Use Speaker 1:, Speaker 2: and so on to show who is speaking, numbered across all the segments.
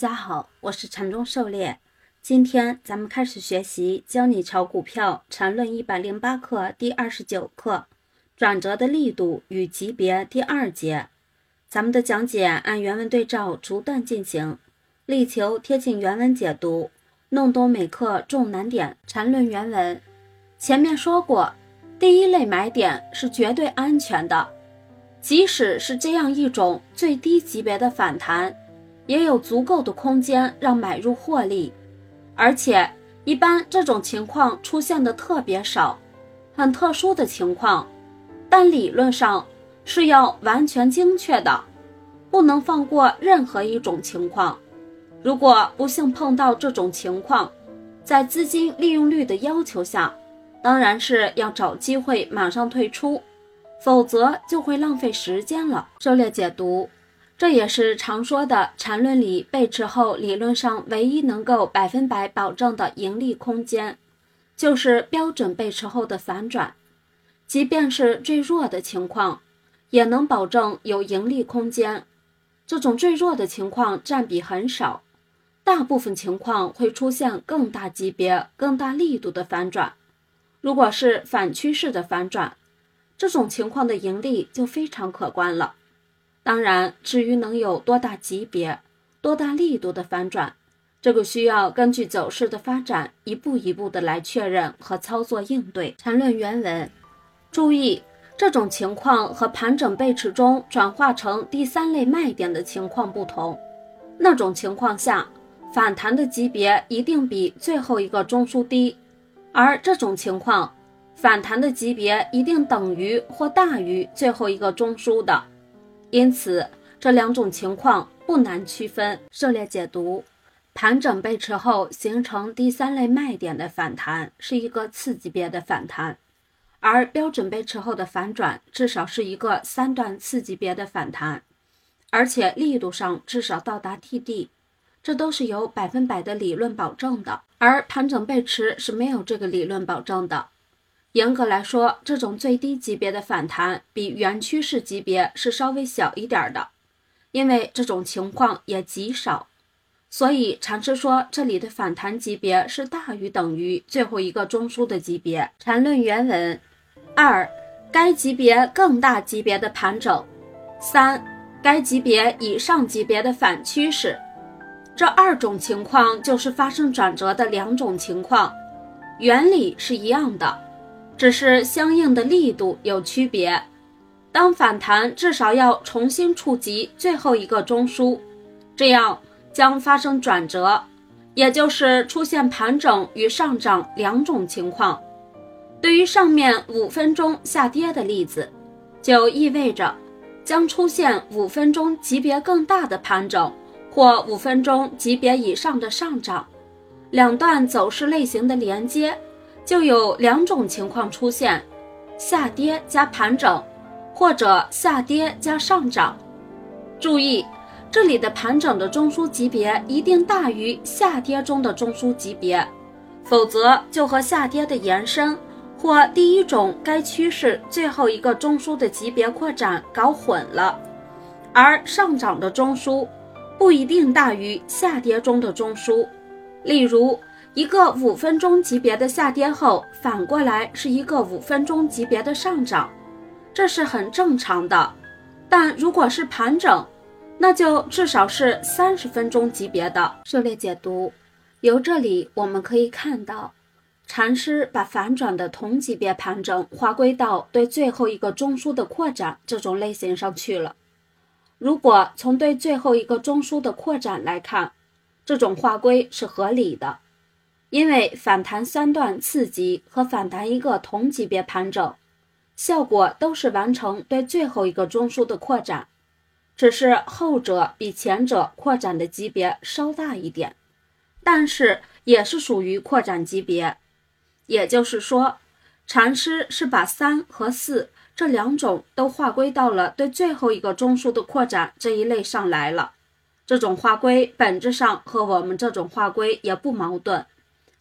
Speaker 1: 大家好，我是禅中狩猎。今天咱们开始学习《教你炒股票禅论一百零八课》第二十九课“转折的力度与级别”第二节。咱们的讲解按原文对照逐段进行，力求贴近原文解读，弄懂每课重难点。禅论原文前面说过，第一类买点是绝对安全的，即使是这样一种最低级别的反弹。也有足够的空间让买入获利，而且一般这种情况出现的特别少，很特殊的情况，但理论上是要完全精确的，不能放过任何一种情况。如果不幸碰到这种情况，在资金利用率的要求下，当然是要找机会马上退出，否则就会浪费时间了。狩猎解读。这也是常说的缠论里背驰后理论上唯一能够百分百保证的盈利空间，就是标准背驰后的反转。即便是最弱的情况，也能保证有盈利空间。这种最弱的情况占比很少，大部分情况会出现更大级别、更大力度的反转。如果是反趋势的反转，这种情况的盈利就非常可观了。当然，至于能有多大级别、多大力度的反转，这个需要根据走势的发展一步一步的来确认和操作应对。缠论原文，注意这种情况和盘整背驰中转化成第三类卖点的情况不同。那种情况下，反弹的级别一定比最后一个中枢低，而这种情况，反弹的级别一定等于或大于最后一个中枢的。因此，这两种情况不难区分。涉猎解读：盘整背驰后形成第三类卖点的反弹是一个次级别的反弹，而标准背驰后的反转至少是一个三段次级别的反弹，而且力度上至少到达 TD，这都是有百分百的理论保证的。而盘整背驰是没有这个理论保证的。严格来说，这种最低级别的反弹比原趋势级别是稍微小一点的，因为这种情况也极少。所以禅师说这里的反弹级别是大于等于最后一个中枢的级别。禅论原文：二、该级别更大级别的盘整；三、该级别以上级别的反趋势。这二种情况就是发生转折的两种情况，原理是一样的。只是相应的力度有区别。当反弹至少要重新触及最后一个中枢，这样将发生转折，也就是出现盘整与上涨两种情况。对于上面五分钟下跌的例子，就意味着将出现五分钟级别更大的盘整或五分钟级别以上的上涨，两段走势类型的连接。就有两种情况出现：下跌加盘整，或者下跌加上涨。注意，这里的盘整的中枢级别一定大于下跌中的中枢级别，否则就和下跌的延伸或第一种该趋势最后一个中枢的级别扩展搞混了。而上涨的中枢不一定大于下跌中的中枢，例如。一个五分钟级别的下跌后，反过来是一个五分钟级别的上涨，这是很正常的。但如果是盘整，那就至少是三十分钟级别的。狩猎解读，由这里我们可以看到，禅师把反转的同级别盘整划归到对最后一个中枢的扩展这种类型上去了。如果从对最后一个中枢的扩展来看，这种划归是合理的。因为反弹三段次级和反弹一个同级别盘整，效果都是完成对最后一个中枢的扩展，只是后者比前者扩展的级别稍大一点，但是也是属于扩展级别。也就是说，禅师是把三和四这两种都划归到了对最后一个中枢的扩展这一类上来了。这种划归本质上和我们这种划归也不矛盾。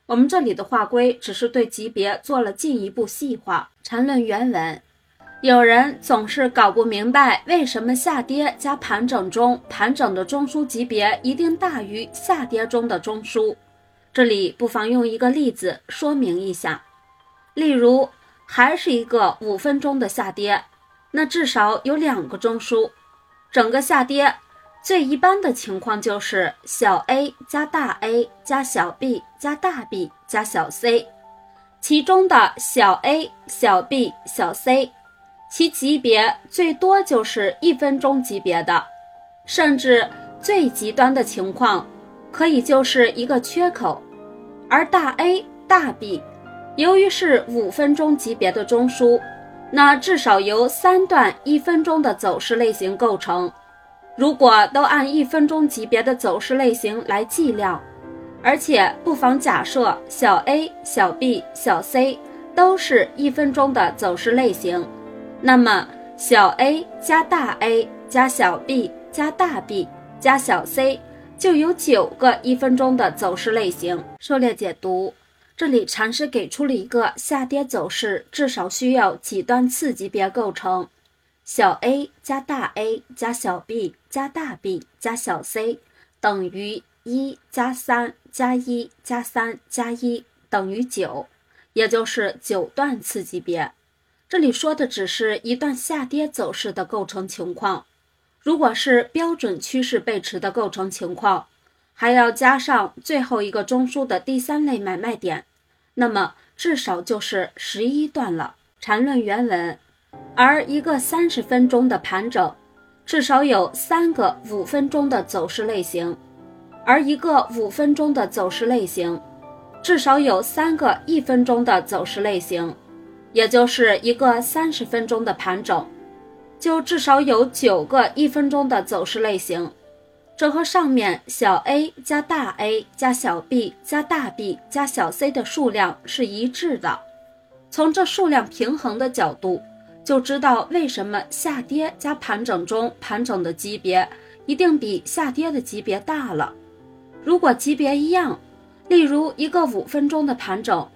Speaker 1: 我们这里的划归只是对级别做了进一步细化。缠论原文：有人总是搞不明白，为什么下跌加盘整中盘整的中枢级别一定大于下跌中的中枢？这里不妨用一个例子说明一下。例如，还是一个五分钟的下跌，那至少有两个中枢。整个下跌最一般的情况就是小 a 加大 A 加小 b 加大 B 加小 c，其中的小 a、小 b、小 c。其级别最多就是一分钟级别的，甚至最极端的情况，可以就是一个缺口。而大 A、大 B，由于是五分钟级别的中枢，那至少由三段一分钟的走势类型构成。如果都按一分钟级别的走势类型来计量，而且不妨假设小 a、小 b、小 c 都是一分钟的走势类型。那么，小 a 加大 A 加小 b 加大 B 加小 c 就有九个一分钟的走势类型。狩猎解读，这里禅师给出了一个下跌走势至少需要几段次级别构成：小 a 加大 A 加小 b 加大 B 加小 c 等于一加三加一加三加一等于九，也就是九段次级别。这里说的只是一段下跌走势的构成情况，如果是标准趋势背驰的构成情况，还要加上最后一个中枢的第三类买卖点，那么至少就是十一段了。缠论原文，而一个三十分钟的盘整，至少有三个五分钟的走势类型，而一个五分钟的走势类型，至少有三个一分钟的走势类型。也就是一个三十分钟的盘整，就至少有九个一分钟的走势类型，这和上面小 a 加大 A 加小 b 加大 B 加小 c 的数量是一致的。从这数量平衡的角度，就知道为什么下跌加盘整中盘整的级别一定比下跌的级别大了。如果级别一样，例如一个五分钟的盘整。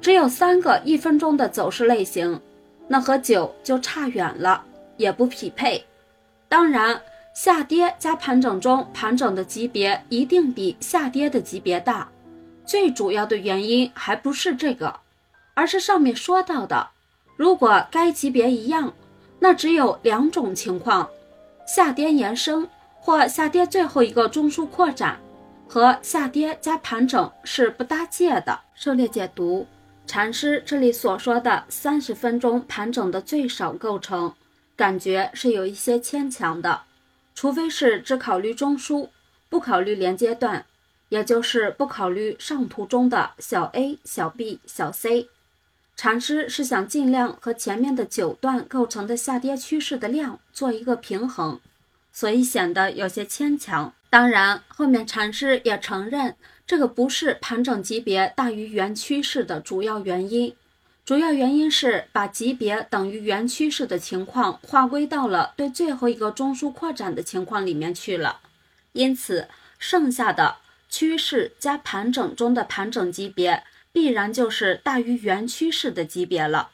Speaker 1: 只有三个一分钟的走势类型，那和九就差远了，也不匹配。当然，下跌加盘整中盘整的级别一定比下跌的级别大。最主要的原因还不是这个，而是上面说到的，如果该级别一样，那只有两种情况：下跌延伸或下跌最后一个中枢扩展，和下跌加盘整是不搭界的。狩猎解读。禅师这里所说的三十分钟盘整的最少构成，感觉是有一些牵强的，除非是只考虑中枢，不考虑连接段，也就是不考虑上图中的小 a、小 b、小 c。禅师是想尽量和前面的九段构成的下跌趋势的量做一个平衡，所以显得有些牵强。当然，后面禅师也承认。这个不是盘整级别大于原趋势的主要原因，主要原因是把级别等于原趋势的情况划归到了对最后一个中枢扩展的情况里面去了，因此剩下的趋势加盘整中的盘整级别必然就是大于原趋势的级别了。